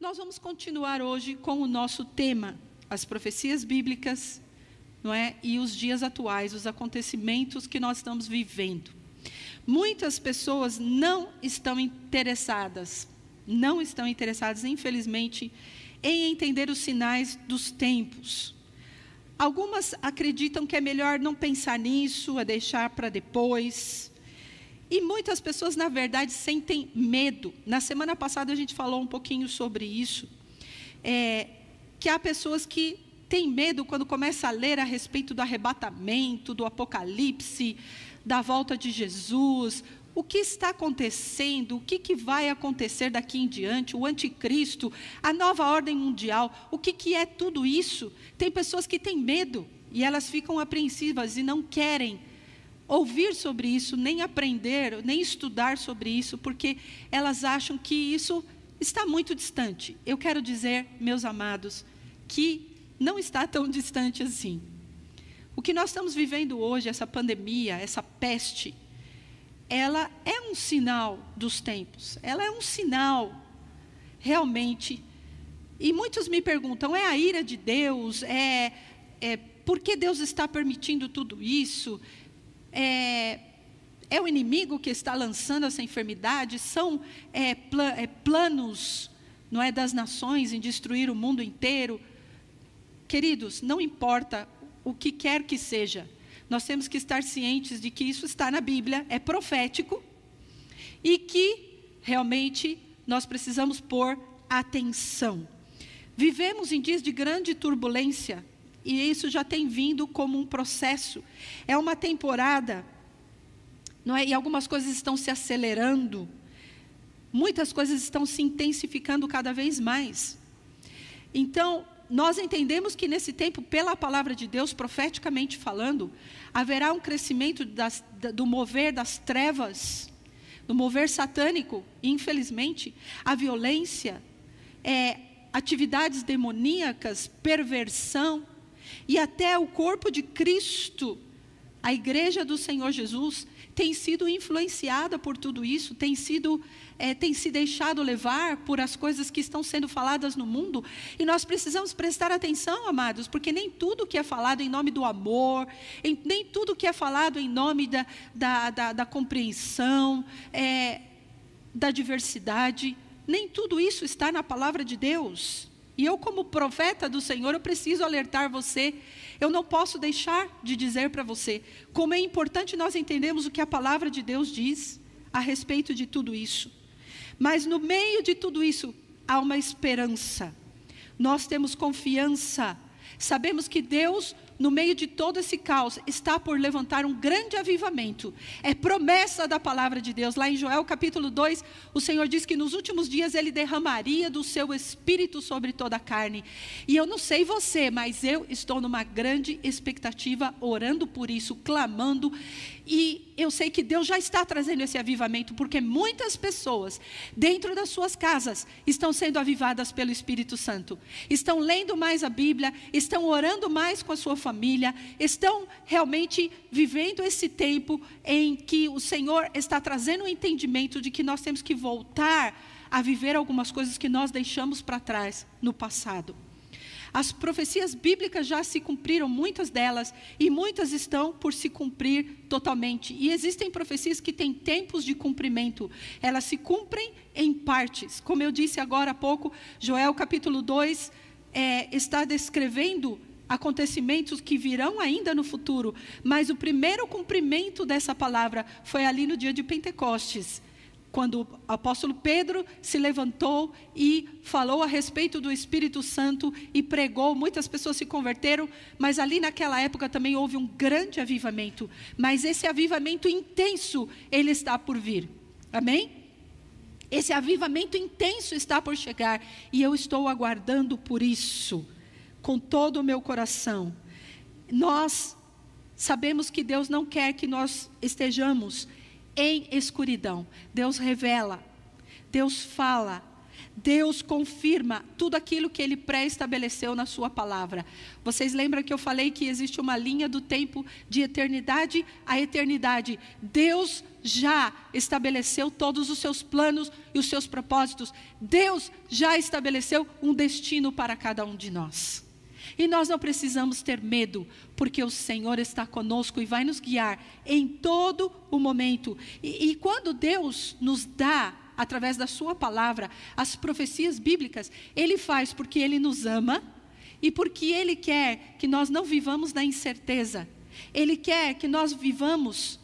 Nós vamos continuar hoje com o nosso tema, as profecias bíblicas, não é? E os dias atuais, os acontecimentos que nós estamos vivendo. Muitas pessoas não estão interessadas, não estão interessadas, infelizmente, em entender os sinais dos tempos. Algumas acreditam que é melhor não pensar nisso, é deixar para depois. E muitas pessoas, na verdade, sentem medo. Na semana passada a gente falou um pouquinho sobre isso. É, que há pessoas que têm medo quando começa a ler a respeito do arrebatamento, do apocalipse, da volta de Jesus, o que está acontecendo, o que, que, vai acontecer daqui em diante, o anticristo, a nova ordem mundial, o que, que é tudo isso? Tem pessoas que têm medo e elas ficam apreensivas e não querem ouvir sobre isso, nem aprender, nem estudar sobre isso, porque elas acham que isso está muito distante. Eu quero dizer, meus amados, que não está tão distante assim. O que nós estamos vivendo hoje, essa pandemia, essa peste, ela é um sinal dos tempos, ela é um sinal realmente. E muitos me perguntam: é a ira de Deus? É, é por que Deus está permitindo tudo isso? É, é o inimigo que está lançando essa enfermidade? São é, é, planos, não é, das nações em destruir o mundo inteiro? Queridos, não importa o que quer que seja, nós temos que estar cientes de que isso está na Bíblia, é profético, e que realmente nós precisamos pôr atenção. Vivemos em dias de grande turbulência, e isso já tem vindo como um processo. É uma temporada, não é? E algumas coisas estão se acelerando, muitas coisas estão se intensificando cada vez mais. Então, nós entendemos que nesse tempo, pela palavra de Deus, profeticamente falando, haverá um crescimento das, do mover das trevas, do mover satânico, infelizmente, a violência, é, atividades demoníacas, perversão, e até o corpo de Cristo, a igreja do Senhor Jesus, tem sido influenciada por tudo isso, tem sido é, tem se deixado levar por as coisas que estão sendo faladas no mundo, e nós precisamos prestar atenção, amados, porque nem tudo que é falado em nome do amor, em, nem tudo que é falado em nome da, da, da, da compreensão, é, da diversidade, nem tudo isso está na palavra de Deus. E eu, como profeta do Senhor, eu preciso alertar você. Eu não posso deixar de dizer para você como é importante nós entendermos o que a palavra de Deus diz a respeito de tudo isso. Mas no meio de tudo isso, há uma esperança. Nós temos confiança. Sabemos que Deus no meio de todo esse caos, está por levantar um grande avivamento. É promessa da palavra de Deus. Lá em Joel capítulo 2, o Senhor diz que nos últimos dias ele derramaria do seu espírito sobre toda a carne. E eu não sei você, mas eu estou numa grande expectativa, orando por isso, clamando. E eu sei que Deus já está trazendo esse avivamento, porque muitas pessoas, dentro das suas casas, estão sendo avivadas pelo Espírito Santo. Estão lendo mais a Bíblia, estão orando mais com a sua família, estão realmente vivendo esse tempo em que o Senhor está trazendo o entendimento de que nós temos que voltar a viver algumas coisas que nós deixamos para trás no passado. As profecias bíblicas já se cumpriram, muitas delas, e muitas estão por se cumprir totalmente. E existem profecias que têm tempos de cumprimento, elas se cumprem em partes. Como eu disse agora há pouco, Joel capítulo 2 é, está descrevendo acontecimentos que virão ainda no futuro, mas o primeiro cumprimento dessa palavra foi ali no dia de Pentecostes, quando o apóstolo Pedro se levantou e falou a respeito do Espírito Santo e pregou, muitas pessoas se converteram, mas ali naquela época também houve um grande avivamento, mas esse avivamento intenso, ele está por vir. Amém? Esse avivamento intenso está por chegar e eu estou aguardando por isso com todo o meu coração. Nós sabemos que Deus não quer que nós estejamos em escuridão. Deus revela, Deus fala, Deus confirma tudo aquilo que Ele pré-estabeleceu na Sua palavra. Vocês lembram que eu falei que existe uma linha do tempo de eternidade a eternidade? Deus já estabeleceu todos os seus planos e os seus propósitos. Deus já estabeleceu um destino para cada um de nós. E nós não precisamos ter medo, porque o Senhor está conosco e vai nos guiar em todo o momento. E, e quando Deus nos dá através da Sua palavra, as profecias bíblicas, Ele faz porque Ele nos ama e porque Ele quer que nós não vivamos na incerteza. Ele quer que nós vivamos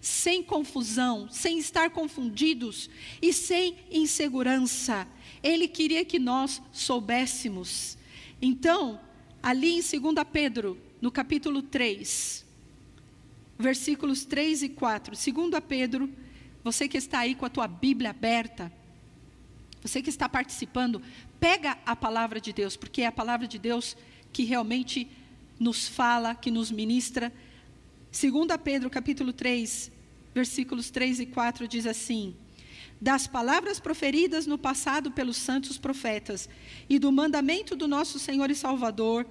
sem confusão, sem estar confundidos e sem insegurança. Ele queria que nós soubéssemos. Então, ali em 2 Pedro, no capítulo 3, versículos 3 e 4, 2 Pedro você que está aí com a tua Bíblia aberta, você que está participando, pega a palavra de Deus, porque é a palavra de Deus que realmente nos fala, que nos ministra. 2 Pedro capítulo 3, versículos 3 e 4 diz assim: das palavras proferidas no passado pelos santos profetas e do mandamento do nosso Senhor e Salvador,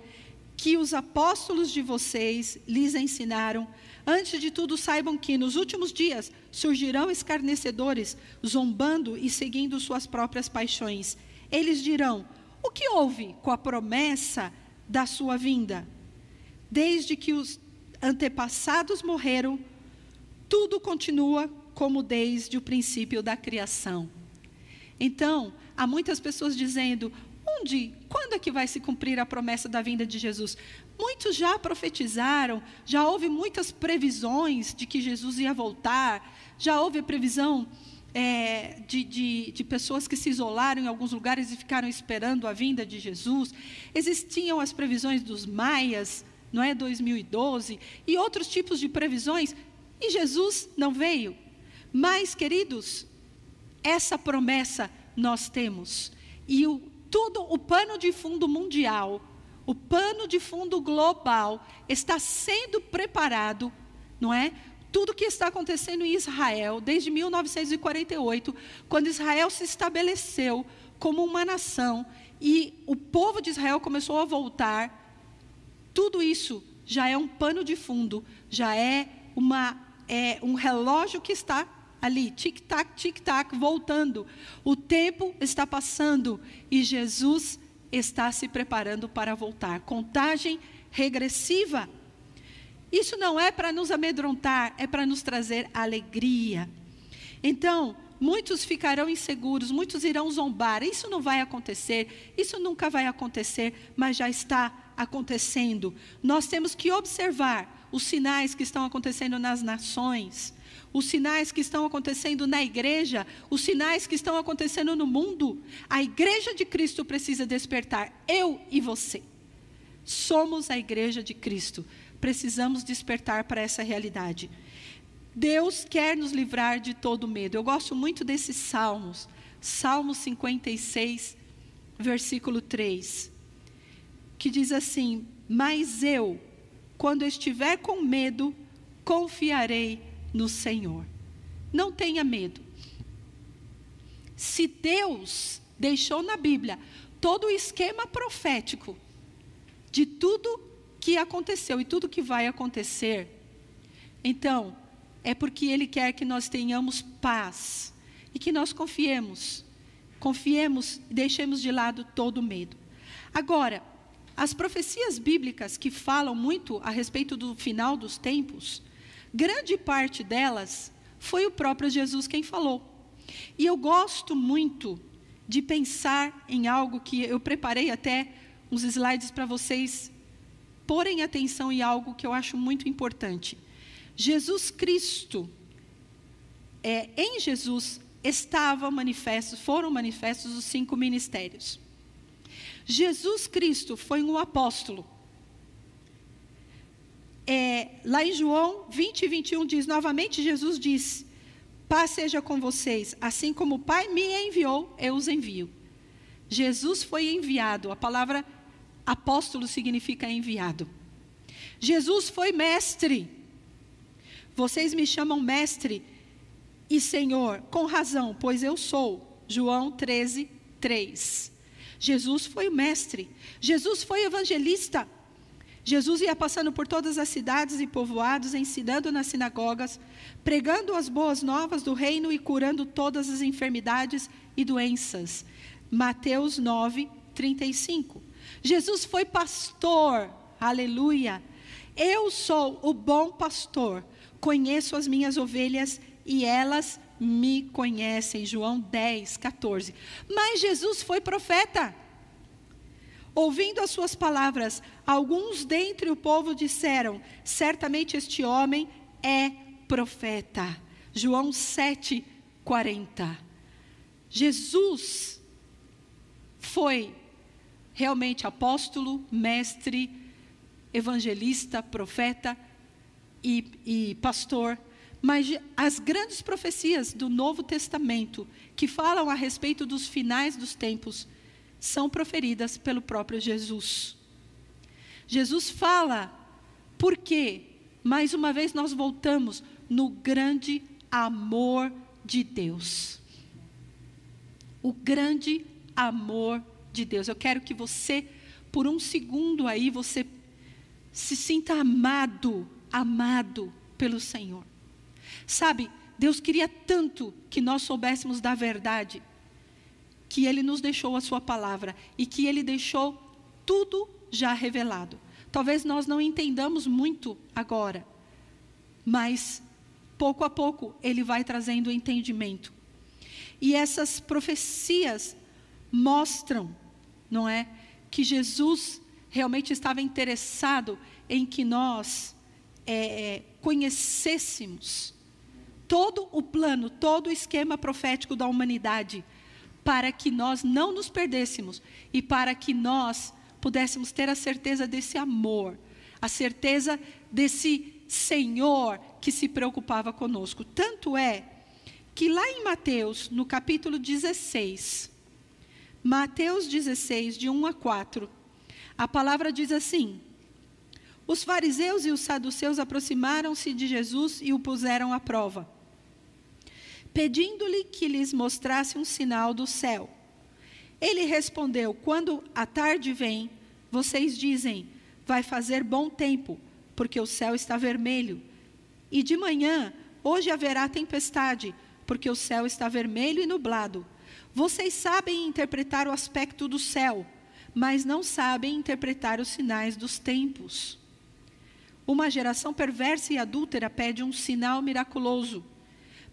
que os apóstolos de vocês lhes ensinaram, Antes de tudo, saibam que nos últimos dias surgirão escarnecedores, zombando e seguindo suas próprias paixões. Eles dirão: O que houve com a promessa da sua vinda? Desde que os antepassados morreram, tudo continua como desde o princípio da criação. Então, há muitas pessoas dizendo: onde, quando é que vai se cumprir a promessa da vinda de Jesus? Muitos já profetizaram, já houve muitas previsões de que Jesus ia voltar, já houve previsão é, de, de, de, pessoas que se isolaram em alguns lugares e ficaram esperando a vinda de Jesus. Existiam as previsões dos maias, não é 2012, e outros tipos de previsões, e Jesus não veio. Mas, queridos, essa promessa nós temos. E o, tudo o pano de fundo mundial o pano de fundo global está sendo preparado, não é? Tudo que está acontecendo em Israel desde 1948, quando Israel se estabeleceu como uma nação e o povo de Israel começou a voltar, tudo isso já é um pano de fundo, já é, uma, é um relógio que está ali, tic-tac, tic-tac, voltando. O tempo está passando e Jesus está se preparando para voltar. Contagem regressiva. Isso não é para nos amedrontar, é para nos trazer alegria. Então, muitos ficarão inseguros, muitos irão zombar. Isso não vai acontecer, isso nunca vai acontecer, mas já está acontecendo. Nós temos que observar os sinais que estão acontecendo nas nações os sinais que estão acontecendo na igreja, os sinais que estão acontecendo no mundo. A igreja de Cristo precisa despertar, eu e você. Somos a igreja de Cristo, precisamos despertar para essa realidade. Deus quer nos livrar de todo medo. Eu gosto muito desses salmos. Salmo 56, versículo 3, que diz assim: Mas eu, quando estiver com medo, confiarei no Senhor. Não tenha medo. Se Deus deixou na Bíblia todo o esquema profético de tudo que aconteceu e tudo que vai acontecer, então é porque Ele quer que nós tenhamos paz e que nós confiemos, confiemos e deixemos de lado todo medo. Agora, as profecias bíblicas que falam muito a respeito do final dos tempos, grande parte delas foi o próprio Jesus quem falou. E eu gosto muito de pensar em algo que eu preparei até uns slides para vocês porem atenção em algo que eu acho muito importante. Jesus Cristo, é, em Jesus estavam manifestos, foram manifestos os cinco ministérios. Jesus Cristo foi um apóstolo é, lá em João 20 e 21 diz: novamente Jesus disse: Paz seja com vocês, assim como o Pai me enviou, eu os envio. Jesus foi enviado, a palavra apóstolo significa enviado. Jesus foi mestre. Vocês me chamam mestre e Senhor, com razão, pois eu sou. João 13, 3. Jesus foi mestre, Jesus foi evangelista. Jesus ia passando por todas as cidades e povoados, ensinando nas sinagogas, pregando as boas novas do reino e curando todas as enfermidades e doenças. Mateus 9, 35. Jesus foi pastor, aleluia. Eu sou o bom pastor, conheço as minhas ovelhas e elas me conhecem. João 10, 14. Mas Jesus foi profeta. Ouvindo as suas palavras, alguns dentre o povo disseram: Certamente este homem é profeta. João 7, 40. Jesus foi realmente apóstolo, mestre, evangelista, profeta e, e pastor mas as grandes profecias do Novo Testamento, que falam a respeito dos finais dos tempos, são proferidas pelo próprio Jesus. Jesus fala, porque, mais uma vez, nós voltamos no grande amor de Deus. O grande amor de Deus. Eu quero que você, por um segundo aí, você se sinta amado, amado pelo Senhor. Sabe, Deus queria tanto que nós soubéssemos da verdade, que Ele nos deixou a Sua palavra e que Ele deixou tudo já revelado. Talvez nós não entendamos muito agora, mas pouco a pouco Ele vai trazendo entendimento. E essas profecias mostram, não é, que Jesus realmente estava interessado em que nós é, conhecêssemos todo o plano, todo o esquema profético da humanidade, para que nós não nos perdêssemos e para que nós pudéssemos ter a certeza desse amor, a certeza desse Senhor que se preocupava conosco. Tanto é que lá em Mateus, no capítulo 16, Mateus 16, de 1 a 4, a palavra diz assim: Os fariseus e os saduceus aproximaram-se de Jesus e o puseram à prova pedindo-lhe que lhes mostrasse um sinal do céu. Ele respondeu: Quando a tarde vem, vocês dizem, vai fazer bom tempo, porque o céu está vermelho. E de manhã, hoje haverá tempestade, porque o céu está vermelho e nublado. Vocês sabem interpretar o aspecto do céu, mas não sabem interpretar os sinais dos tempos. Uma geração perversa e adúltera pede um sinal miraculoso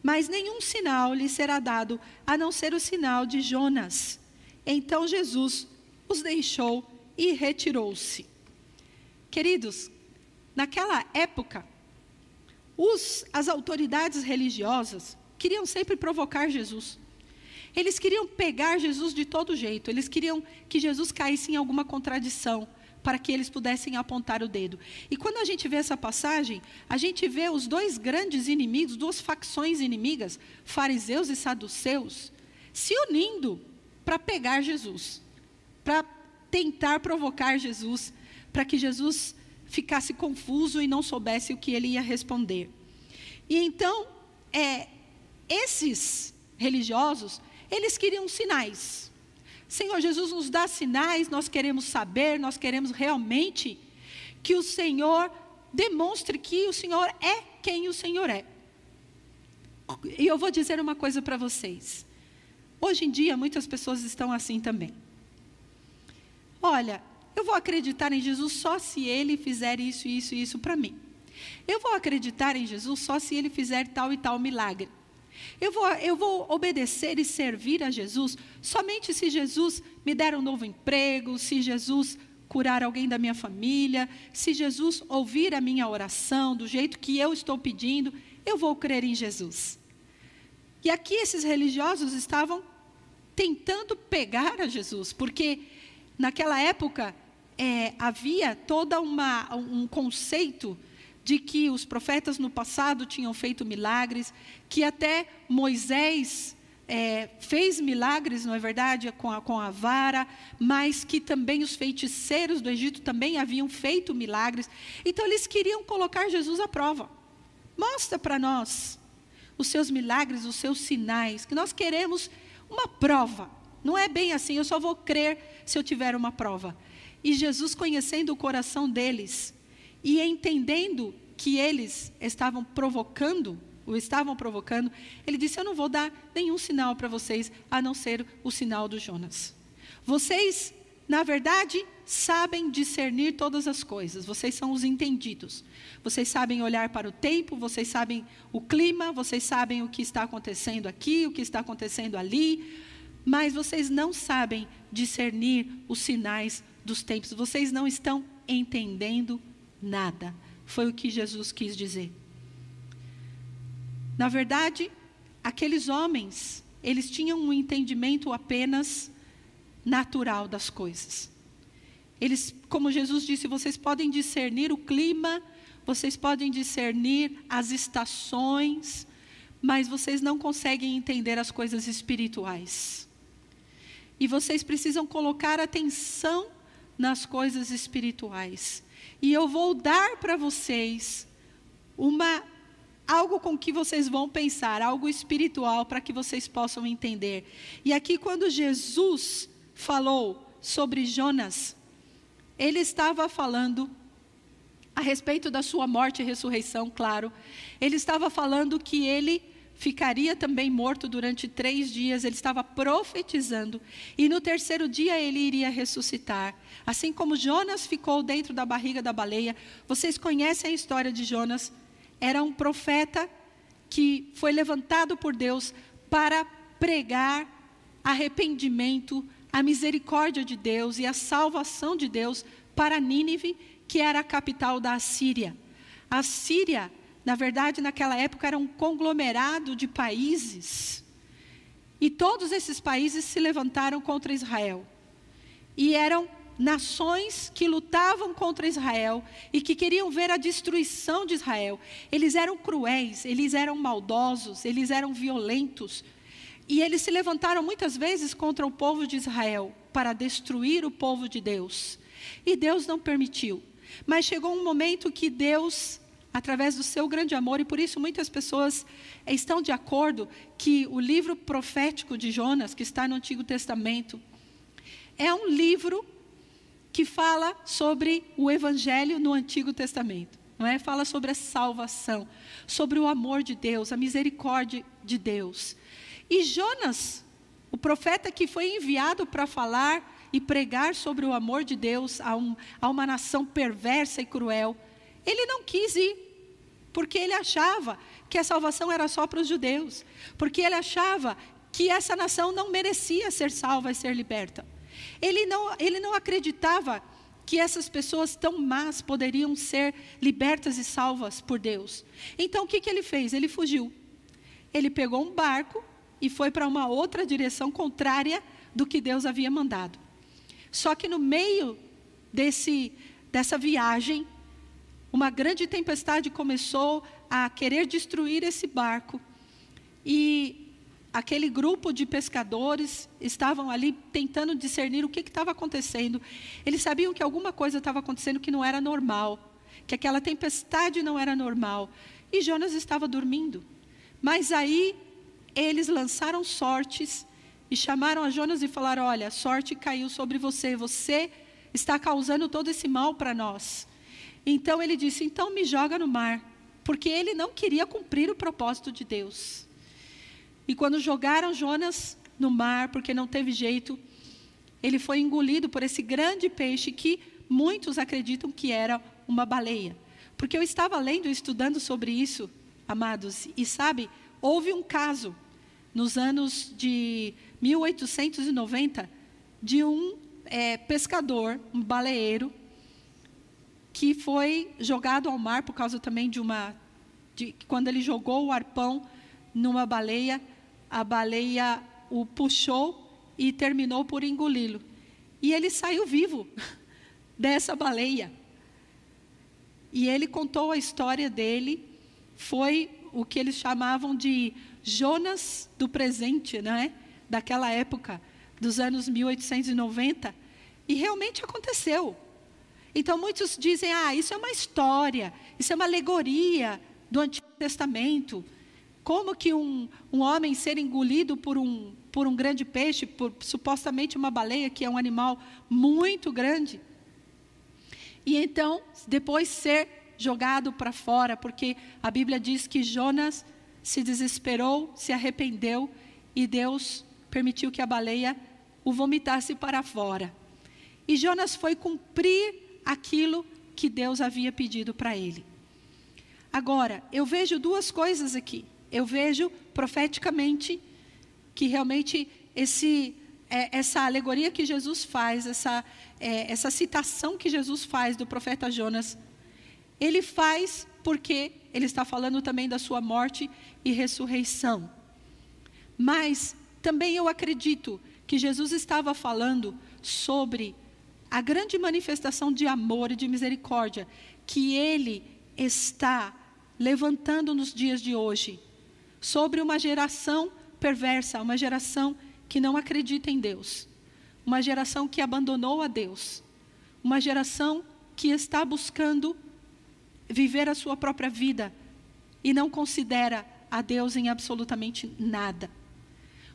mas nenhum sinal lhe será dado, a não ser o sinal de Jonas. Então Jesus os deixou e retirou-se. Queridos, naquela época, os, as autoridades religiosas queriam sempre provocar Jesus. Eles queriam pegar Jesus de todo jeito, eles queriam que Jesus caísse em alguma contradição para que eles pudessem apontar o dedo. E quando a gente vê essa passagem, a gente vê os dois grandes inimigos, duas facções inimigas, fariseus e saduceus, se unindo para pegar Jesus, para tentar provocar Jesus, para que Jesus ficasse confuso e não soubesse o que ele ia responder. E então, é, esses religiosos, eles queriam sinais. Senhor Jesus nos dá sinais, nós queremos saber, nós queremos realmente que o Senhor demonstre que o Senhor é quem o Senhor é. E eu vou dizer uma coisa para vocês. Hoje em dia, muitas pessoas estão assim também. Olha, eu vou acreditar em Jesus só se ele fizer isso, isso e isso para mim. Eu vou acreditar em Jesus só se ele fizer tal e tal milagre. Eu vou, eu vou obedecer e servir a Jesus somente se Jesus me der um novo emprego, se Jesus curar alguém da minha família, se Jesus ouvir a minha oração do jeito que eu estou pedindo, eu vou crer em Jesus. E aqui esses religiosos estavam tentando pegar a Jesus, porque naquela época é, havia toda uma um conceito de que os profetas no passado tinham feito milagres, que até Moisés é, fez milagres, não é verdade, com a, com a vara, mas que também os feiticeiros do Egito também haviam feito milagres. Então eles queriam colocar Jesus à prova. Mostra para nós os seus milagres, os seus sinais, que nós queremos uma prova. Não é bem assim, eu só vou crer se eu tiver uma prova. E Jesus, conhecendo o coração deles e entendendo que eles estavam provocando, o estavam provocando, ele disse: Eu não vou dar nenhum sinal para vocês, a não ser o sinal do Jonas. Vocês, na verdade, sabem discernir todas as coisas, vocês são os entendidos. Vocês sabem olhar para o tempo, vocês sabem o clima, vocês sabem o que está acontecendo aqui, o que está acontecendo ali, mas vocês não sabem discernir os sinais dos tempos, vocês não estão entendendo nada. Foi o que Jesus quis dizer. Na verdade, aqueles homens, eles tinham um entendimento apenas natural das coisas. Eles, como Jesus disse, vocês podem discernir o clima, vocês podem discernir as estações, mas vocês não conseguem entender as coisas espirituais. E vocês precisam colocar atenção nas coisas espirituais. E eu vou dar para vocês uma algo com que vocês vão pensar, algo espiritual para que vocês possam entender. E aqui quando Jesus falou sobre Jonas, ele estava falando a respeito da sua morte e ressurreição, claro. Ele estava falando que ele ficaria também morto durante três dias, ele estava profetizando, e no terceiro dia ele iria ressuscitar. Assim como Jonas ficou dentro da barriga da baleia, vocês conhecem a história de Jonas? Era um profeta que foi levantado por Deus para pregar arrependimento, a misericórdia de Deus e a salvação de Deus para Nínive, que era a capital da Assíria. A Síria na verdade, naquela época era um conglomerado de países. E todos esses países se levantaram contra Israel. E eram nações que lutavam contra Israel e que queriam ver a destruição de Israel. Eles eram cruéis, eles eram maldosos, eles eram violentos. E eles se levantaram muitas vezes contra o povo de Israel para destruir o povo de Deus. E Deus não permitiu. Mas chegou um momento que Deus através do seu grande amor, e por isso muitas pessoas estão de acordo que o livro profético de Jonas, que está no Antigo Testamento, é um livro que fala sobre o evangelho no Antigo Testamento. Não é? Fala sobre a salvação, sobre o amor de Deus, a misericórdia de Deus. E Jonas, o profeta que foi enviado para falar e pregar sobre o amor de Deus a, um, a uma nação perversa e cruel, ele não quis ir, porque ele achava que a salvação era só para os judeus, porque ele achava que essa nação não merecia ser salva e ser liberta. Ele não, ele não acreditava que essas pessoas tão más poderiam ser libertas e salvas por Deus. Então o que, que ele fez? Ele fugiu. Ele pegou um barco e foi para uma outra direção contrária do que Deus havia mandado. Só que no meio desse, dessa viagem, uma grande tempestade começou a querer destruir esse barco. E aquele grupo de pescadores estavam ali tentando discernir o que estava acontecendo. Eles sabiam que alguma coisa estava acontecendo que não era normal, que aquela tempestade não era normal. E Jonas estava dormindo. Mas aí eles lançaram sortes e chamaram a Jonas e falaram: Olha, sorte caiu sobre você, você está causando todo esse mal para nós. Então ele disse: Então me joga no mar, porque ele não queria cumprir o propósito de Deus. E quando jogaram Jonas no mar, porque não teve jeito, ele foi engolido por esse grande peixe que muitos acreditam que era uma baleia. Porque eu estava lendo e estudando sobre isso, amados, e sabe, houve um caso nos anos de 1890 de um é, pescador, um baleeiro, que foi jogado ao mar por causa também de uma. De, quando ele jogou o arpão numa baleia, a baleia o puxou e terminou por engoli-lo. E ele saiu vivo dessa baleia. E ele contou a história dele, foi o que eles chamavam de Jonas do presente, não é? Daquela época, dos anos 1890. E realmente aconteceu. Então muitos dizem: ah, isso é uma história, isso é uma alegoria do Antigo Testamento. Como que um, um homem ser engolido por um por um grande peixe, por supostamente uma baleia, que é um animal muito grande. E então, depois ser jogado para fora, porque a Bíblia diz que Jonas se desesperou, se arrependeu e Deus permitiu que a baleia o vomitasse para fora. E Jonas foi cumprir aquilo que Deus havia pedido para ele. Agora, eu vejo duas coisas aqui. Eu vejo profeticamente que realmente esse, é, essa alegoria que Jesus faz, essa, é, essa citação que Jesus faz do profeta Jonas, ele faz porque ele está falando também da sua morte e ressurreição. Mas também eu acredito que Jesus estava falando sobre a grande manifestação de amor e de misericórdia que ele está levantando nos dias de hoje sobre uma geração perversa, uma geração que não acredita em Deus, uma geração que abandonou a Deus, uma geração que está buscando viver a sua própria vida e não considera a Deus em absolutamente nada.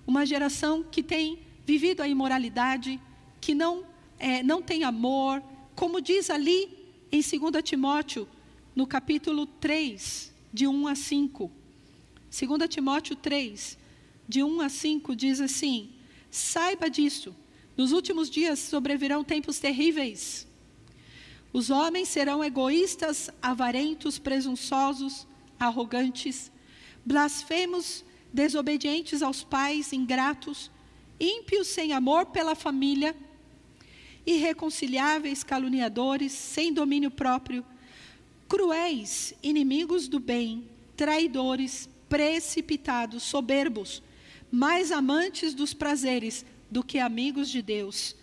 Uma geração que tem vivido a imoralidade, que não é, não tem amor, como diz ali em 2 Timóteo, no capítulo 3, de 1 a 5. 2 Timóteo 3, de 1 a 5, diz assim: Saiba disso, nos últimos dias sobrevirão tempos terríveis. Os homens serão egoístas, avarentos, presunçosos, arrogantes, blasfemos, desobedientes aos pais, ingratos, ímpios sem amor pela família irreconciliáveis, caluniadores, sem domínio próprio, cruéis, inimigos do bem, traidores, precipitados, soberbos, mais amantes dos prazeres do que amigos de Deus,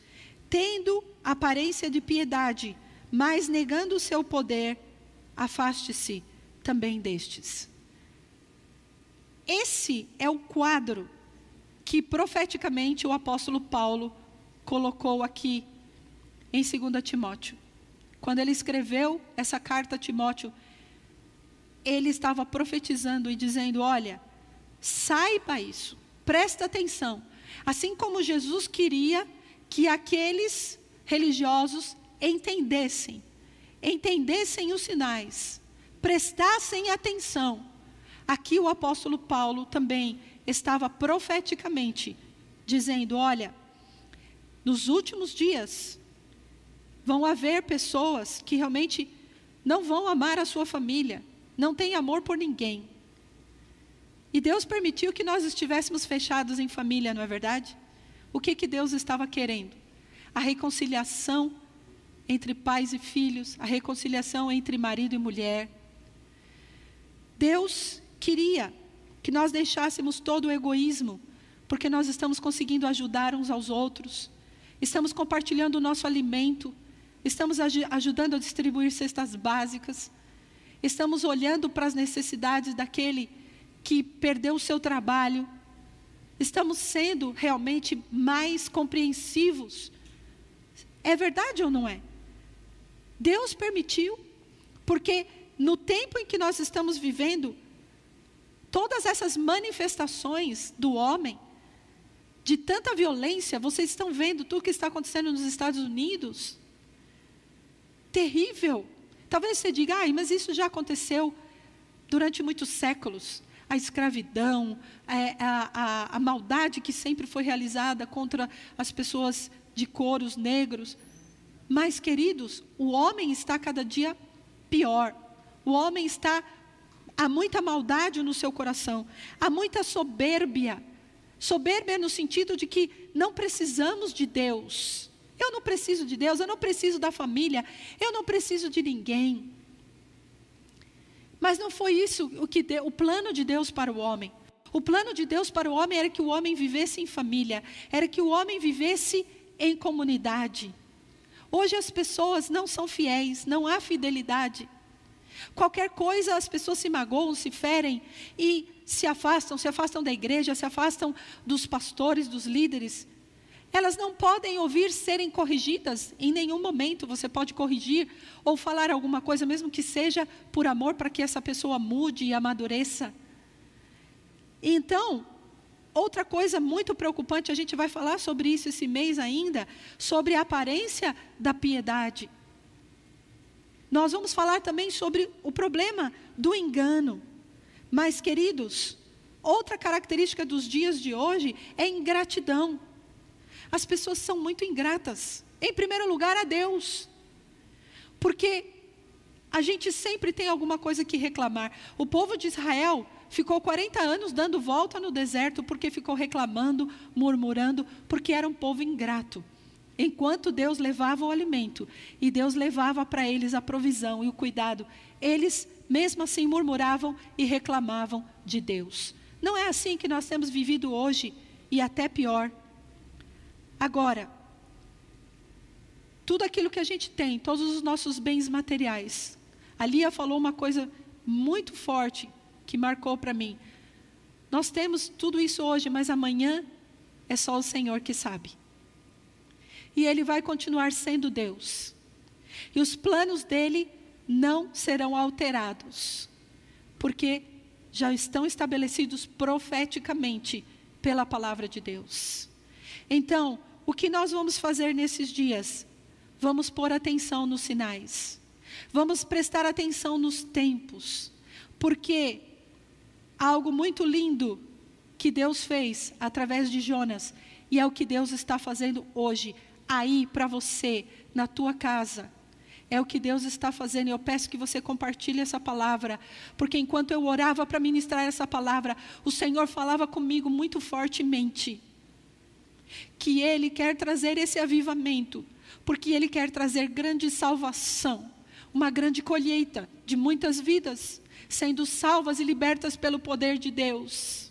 tendo aparência de piedade, mas negando o seu poder, afaste-se também destes. Esse é o quadro que profeticamente o apóstolo Paulo colocou aqui em 2 Timóteo. Quando ele escreveu essa carta a Timóteo, ele estava profetizando e dizendo: Olha, saiba isso, presta atenção. Assim como Jesus queria que aqueles religiosos entendessem, entendessem os sinais, prestassem atenção. Aqui o apóstolo Paulo também estava profeticamente dizendo: Olha, nos últimos dias Vão haver pessoas que realmente não vão amar a sua família, não têm amor por ninguém. E Deus permitiu que nós estivéssemos fechados em família, não é verdade? O que, que Deus estava querendo? A reconciliação entre pais e filhos, a reconciliação entre marido e mulher. Deus queria que nós deixássemos todo o egoísmo, porque nós estamos conseguindo ajudar uns aos outros, estamos compartilhando o nosso alimento, estamos ajudando a distribuir cestas básicas, estamos olhando para as necessidades daquele que perdeu o seu trabalho, estamos sendo realmente mais compreensivos. É verdade ou não é? Deus permitiu, porque no tempo em que nós estamos vivendo, todas essas manifestações do homem, de tanta violência, vocês estão vendo tudo que está acontecendo nos Estados Unidos, terrível. Talvez você diga, ah, mas isso já aconteceu durante muitos séculos. A escravidão, é, a, a, a maldade que sempre foi realizada contra as pessoas de coros negros. Mas, queridos, o homem está cada dia pior. O homem está. Há muita maldade no seu coração, há muita soberbia. Soberbia no sentido de que não precisamos de Deus. Eu não preciso de Deus, eu não preciso da família, eu não preciso de ninguém. Mas não foi isso o que deu, o plano de Deus para o homem. O plano de Deus para o homem era que o homem vivesse em família, era que o homem vivesse em comunidade. Hoje as pessoas não são fiéis, não há fidelidade. Qualquer coisa as pessoas se magoam, se ferem e se afastam, se afastam da igreja, se afastam dos pastores, dos líderes. Elas não podem ouvir serem corrigidas em nenhum momento. Você pode corrigir ou falar alguma coisa, mesmo que seja por amor, para que essa pessoa mude e amadureça. Então, outra coisa muito preocupante, a gente vai falar sobre isso esse mês ainda, sobre a aparência da piedade. Nós vamos falar também sobre o problema do engano. Mas, queridos, outra característica dos dias de hoje é ingratidão. As pessoas são muito ingratas. Em primeiro lugar, a Deus. Porque a gente sempre tem alguma coisa que reclamar. O povo de Israel ficou 40 anos dando volta no deserto porque ficou reclamando, murmurando, porque era um povo ingrato. Enquanto Deus levava o alimento e Deus levava para eles a provisão e o cuidado, eles mesmo assim murmuravam e reclamavam de Deus. Não é assim que nós temos vivido hoje e até pior. Agora, tudo aquilo que a gente tem, todos os nossos bens materiais. A Lia falou uma coisa muito forte que marcou para mim. Nós temos tudo isso hoje, mas amanhã é só o Senhor que sabe. E Ele vai continuar sendo Deus. E os planos dele não serão alterados, porque já estão estabelecidos profeticamente pela palavra de Deus. Então, o que nós vamos fazer nesses dias? Vamos pôr atenção nos sinais. Vamos prestar atenção nos tempos. Porque algo muito lindo que Deus fez através de Jonas e é o que Deus está fazendo hoje aí para você na tua casa. É o que Deus está fazendo. Eu peço que você compartilhe essa palavra, porque enquanto eu orava para ministrar essa palavra, o Senhor falava comigo muito fortemente que ele quer trazer esse avivamento porque Ele quer trazer grande salvação, uma grande colheita de muitas vidas sendo salvas e libertas pelo poder de Deus.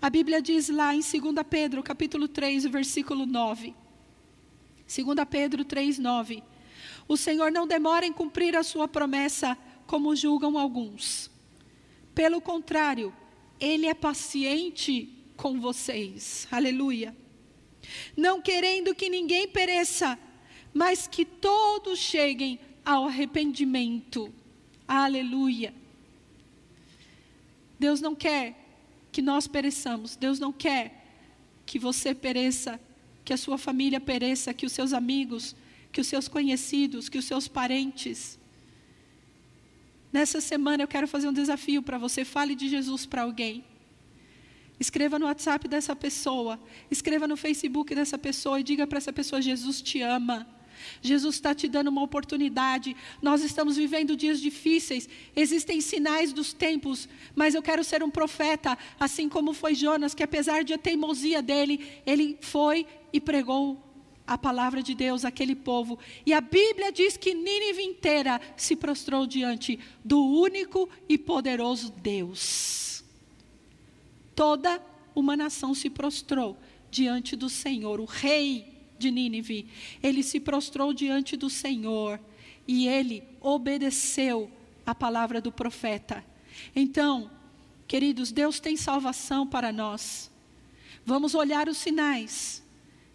A Bíblia diz lá em 2 Pedro, capítulo 3, versículo 9. 2 Pedro 3, 9. O Senhor não demora em cumprir a sua promessa, como julgam alguns. Pelo contrário, Ele é paciente com vocês. Aleluia não querendo que ninguém pereça, mas que todos cheguem ao arrependimento. Aleluia. Deus não quer que nós pereçamos, Deus não quer que você pereça, que a sua família pereça, que os seus amigos, que os seus conhecidos, que os seus parentes. Nessa semana eu quero fazer um desafio para você, fale de Jesus para alguém. Escreva no WhatsApp dessa pessoa, escreva no Facebook dessa pessoa e diga para essa pessoa: Jesus te ama. Jesus está te dando uma oportunidade. Nós estamos vivendo dias difíceis, existem sinais dos tempos, mas eu quero ser um profeta, assim como foi Jonas, que apesar de a teimosia dele, ele foi e pregou a palavra de Deus àquele povo. E a Bíblia diz que Nínive inteira se prostrou diante do único e poderoso Deus toda uma nação se prostrou diante do Senhor, o rei de Nínive. Ele se prostrou diante do Senhor e ele obedeceu a palavra do profeta. Então, queridos, Deus tem salvação para nós. Vamos olhar os sinais.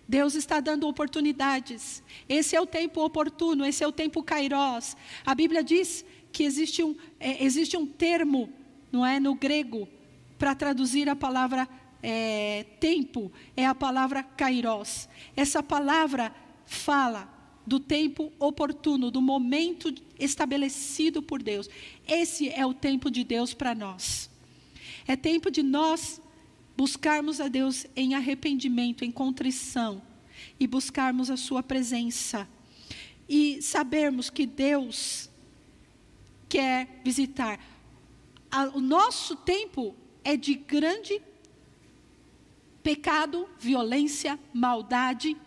Deus está dando oportunidades. Esse é o tempo oportuno, esse é o tempo kairós. A Bíblia diz que existe um, é, existe um termo, não é, no grego, para traduzir a palavra é, tempo, é a palavra kairos. Essa palavra fala do tempo oportuno, do momento estabelecido por Deus. Esse é o tempo de Deus para nós. É tempo de nós buscarmos a Deus em arrependimento, em contrição e buscarmos a Sua presença. E sabermos que Deus quer visitar. O nosso tempo é de grande pecado, violência, maldade.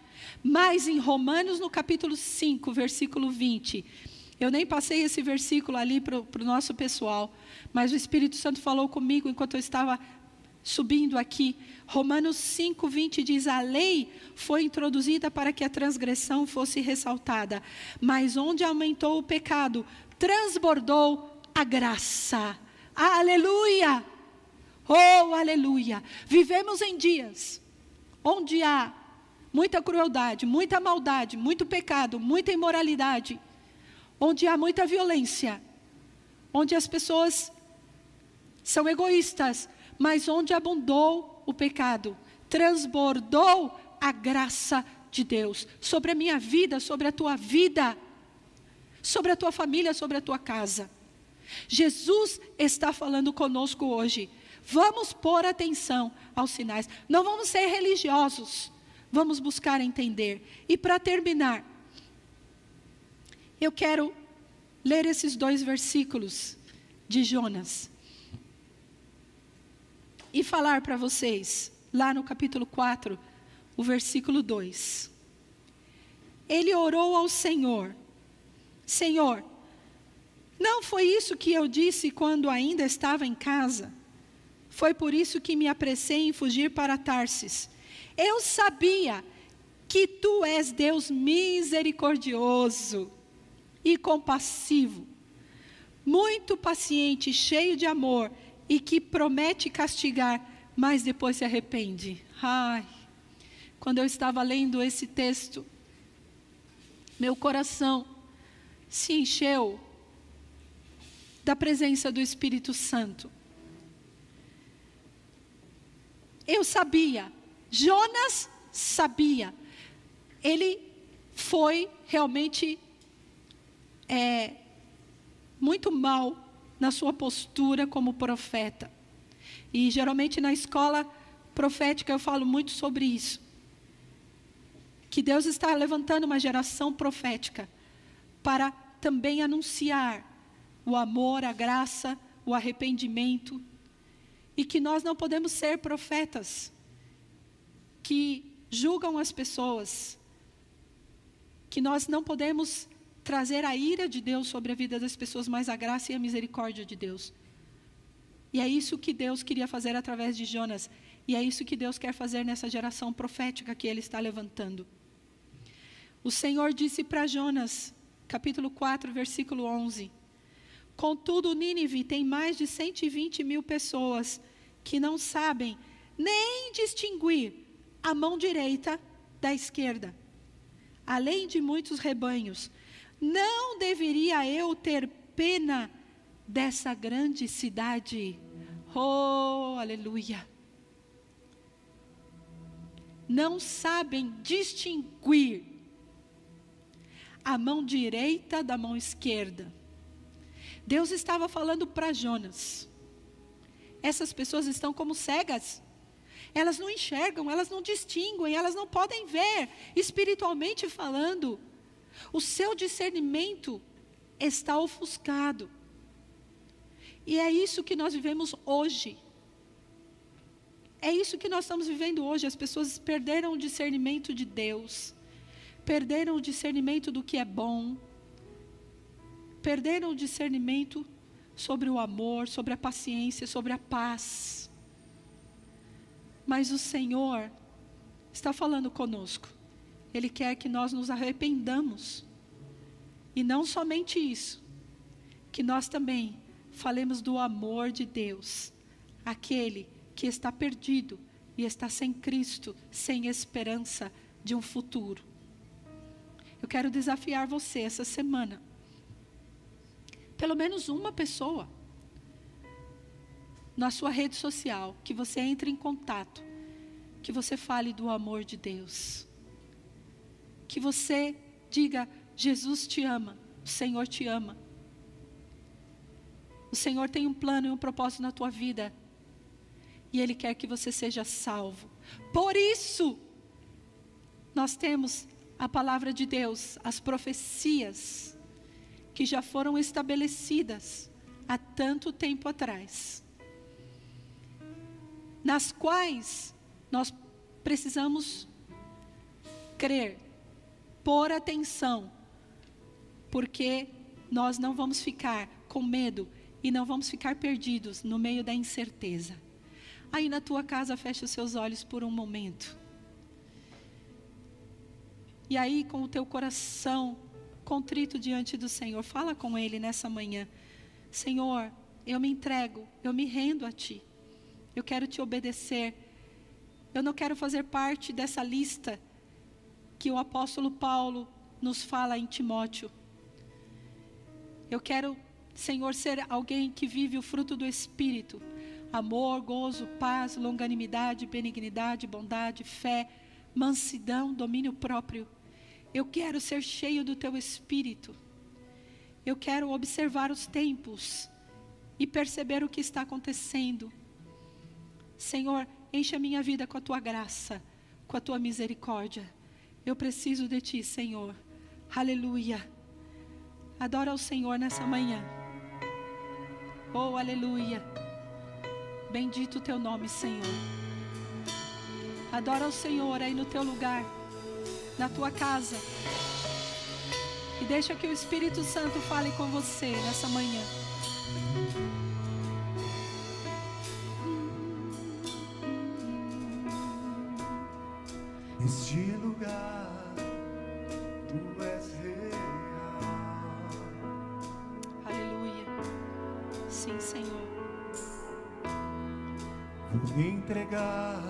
Mas em Romanos, no capítulo 5, versículo 20, eu nem passei esse versículo ali para o nosso pessoal, mas o Espírito Santo falou comigo enquanto eu estava subindo aqui. Romanos 5, 20 diz: A lei foi introduzida para que a transgressão fosse ressaltada, mas onde aumentou o pecado, transbordou a graça. Aleluia! Oh, aleluia! Vivemos em dias onde há muita crueldade, muita maldade, muito pecado, muita imoralidade, onde há muita violência, onde as pessoas são egoístas, Mas onde abundou o pecado, transbordou a graça de Deus sobre a minha vida, sobre a tua vida, sobre a tua família, sobre a tua casa. Jesus está falando conosco hoje. Vamos pôr atenção aos sinais. Não vamos ser religiosos. Vamos buscar entender. E para terminar, eu quero ler esses dois versículos de Jonas e falar para vocês, lá no capítulo 4, o versículo 2. Ele orou ao Senhor: Senhor, não foi isso que eu disse quando ainda estava em casa? Foi por isso que me apressei em fugir para Tarsis. Eu sabia que tu és Deus misericordioso e compassivo, muito paciente, cheio de amor e que promete castigar, mas depois se arrepende. Ai, quando eu estava lendo esse texto, meu coração se encheu da presença do Espírito Santo. Eu sabia, Jonas sabia, ele foi realmente é, muito mal na sua postura como profeta. E geralmente na escola profética eu falo muito sobre isso. Que Deus está levantando uma geração profética para também anunciar o amor, a graça, o arrependimento. E que nós não podemos ser profetas que julgam as pessoas, que nós não podemos trazer a ira de Deus sobre a vida das pessoas, mas a graça e a misericórdia de Deus. E é isso que Deus queria fazer através de Jonas. E é isso que Deus quer fazer nessa geração profética que Ele está levantando. O Senhor disse para Jonas, capítulo 4, versículo 11: Contudo, Nínive tem mais de 120 mil pessoas que não sabem nem distinguir a mão direita da esquerda, além de muitos rebanhos. Não deveria eu ter pena dessa grande cidade? Oh, aleluia! Não sabem distinguir a mão direita da mão esquerda. Deus estava falando para Jonas. Essas pessoas estão como cegas. Elas não enxergam, elas não distinguem, elas não podem ver, espiritualmente falando. O seu discernimento está ofuscado. E é isso que nós vivemos hoje. É isso que nós estamos vivendo hoje. As pessoas perderam o discernimento de Deus, perderam o discernimento do que é bom, perderam o discernimento sobre o amor, sobre a paciência, sobre a paz. Mas o Senhor está falando conosco. Ele quer que nós nos arrependamos. E não somente isso, que nós também falemos do amor de Deus, aquele que está perdido e está sem Cristo, sem esperança de um futuro. Eu quero desafiar você essa semana. Pelo menos uma pessoa na sua rede social que você entre em contato, que você fale do amor de Deus que você diga: Jesus te ama, o Senhor te ama. O Senhor tem um plano e um propósito na tua vida. E Ele quer que você seja salvo. Por isso, nós temos a palavra de Deus, as profecias, que já foram estabelecidas há tanto tempo atrás, nas quais nós precisamos crer pôr atenção, porque nós não vamos ficar com medo e não vamos ficar perdidos no meio da incerteza. Aí na tua casa, fecha os seus olhos por um momento. E aí, com o teu coração contrito diante do Senhor, fala com Ele nessa manhã: Senhor, eu me entrego, eu me rendo a Ti, eu quero te obedecer, eu não quero fazer parte dessa lista que o apóstolo Paulo nos fala em Timóteo. Eu quero, Senhor, ser alguém que vive o fruto do Espírito, amor, gozo, paz, longanimidade, benignidade, bondade, fé, mansidão, domínio próprio. Eu quero ser cheio do teu espírito. Eu quero observar os tempos e perceber o que está acontecendo. Senhor, enche a minha vida com a tua graça, com a tua misericórdia. Eu preciso de ti, Senhor. Aleluia. Adora o Senhor nessa manhã. Oh, aleluia. Bendito o teu nome, Senhor. Adora o Senhor aí no teu lugar, na tua casa. E deixa que o Espírito Santo fale com você nessa manhã. Este lugar, tu és real. Aleluia. Sim, Senhor. Vou me entregar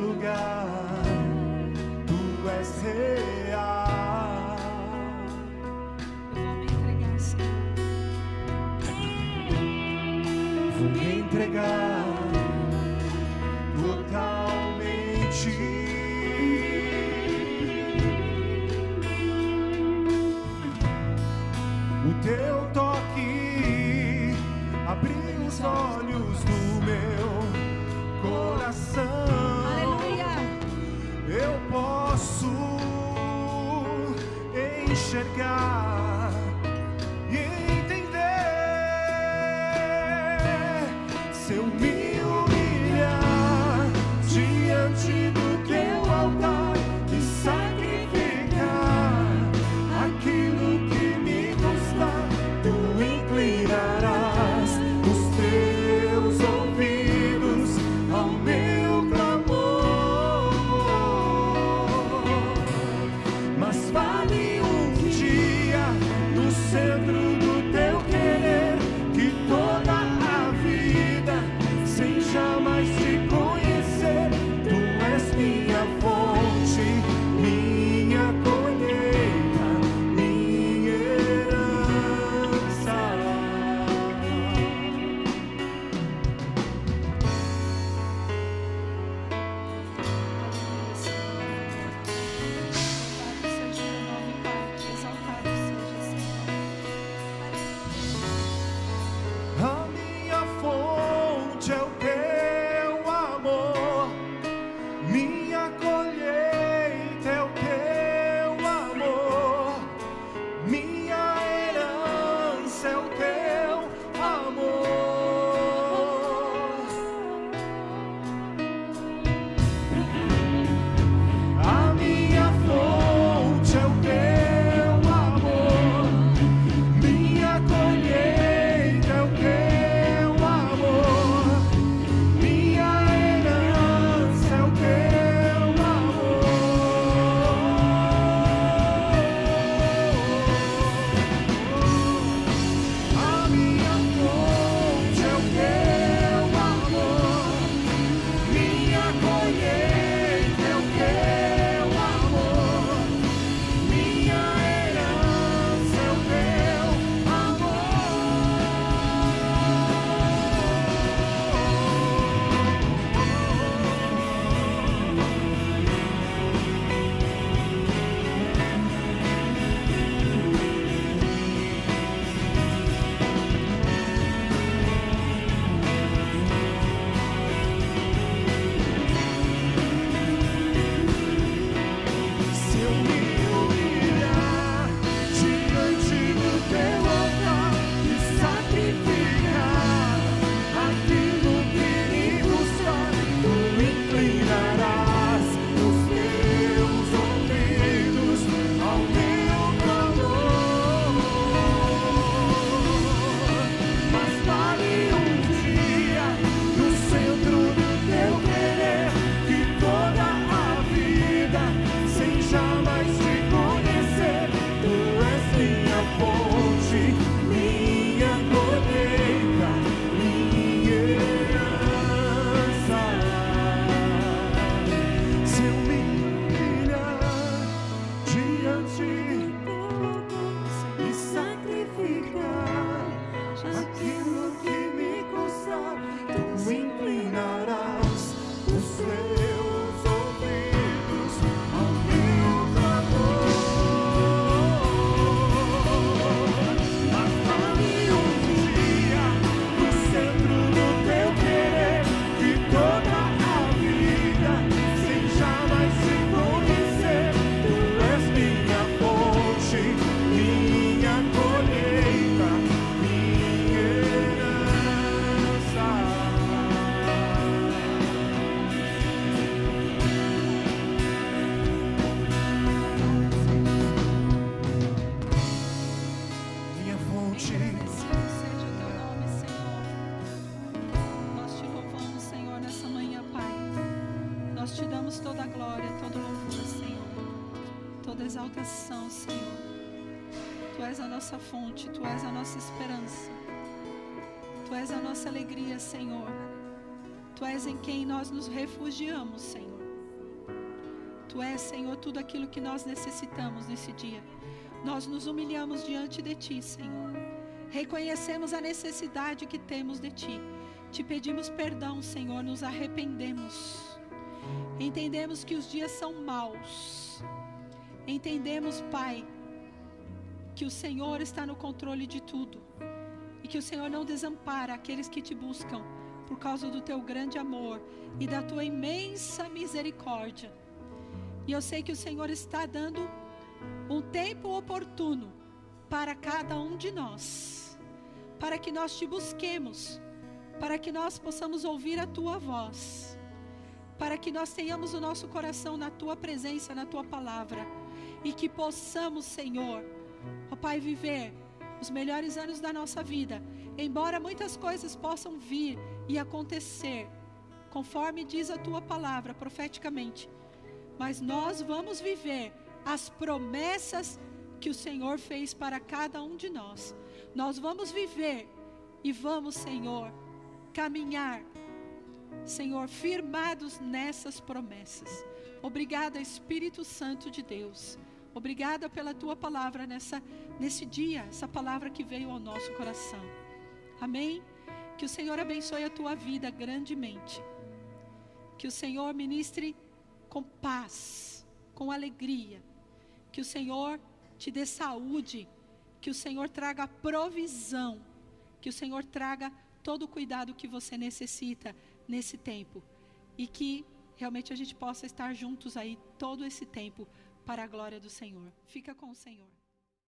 lugar, tu és real. Enxergar e nós nos refugiamos, Senhor. Tu és, Senhor, tudo aquilo que nós necessitamos nesse dia. Nós nos humilhamos diante de Ti, Senhor. Reconhecemos a necessidade que temos de Ti. Te pedimos perdão, Senhor, nos arrependemos. Entendemos que os dias são maus. Entendemos, Pai, que o Senhor está no controle de tudo e que o Senhor não desampara aqueles que te buscam por causa do teu grande amor e da tua imensa misericórdia. E eu sei que o Senhor está dando um tempo oportuno para cada um de nós, para que nós te busquemos, para que nós possamos ouvir a tua voz, para que nós tenhamos o nosso coração na tua presença, na tua palavra, e que possamos, Senhor, ó Pai, viver os melhores anos da nossa vida, embora muitas coisas possam vir e acontecer, conforme diz a tua palavra profeticamente mas nós vamos viver as promessas que o Senhor fez para cada um de nós. Nós vamos viver e vamos, Senhor, caminhar, Senhor, firmados nessas promessas. Obrigada, Espírito Santo de Deus. Obrigada pela tua palavra nessa nesse dia, essa palavra que veio ao nosso coração. Amém. Que o Senhor abençoe a tua vida grandemente. Que o Senhor ministre com paz, com alegria. Que o Senhor te dê saúde, que o Senhor traga provisão, que o Senhor traga todo o cuidado que você necessita nesse tempo e que realmente a gente possa estar juntos aí todo esse tempo para a glória do Senhor. Fica com o Senhor.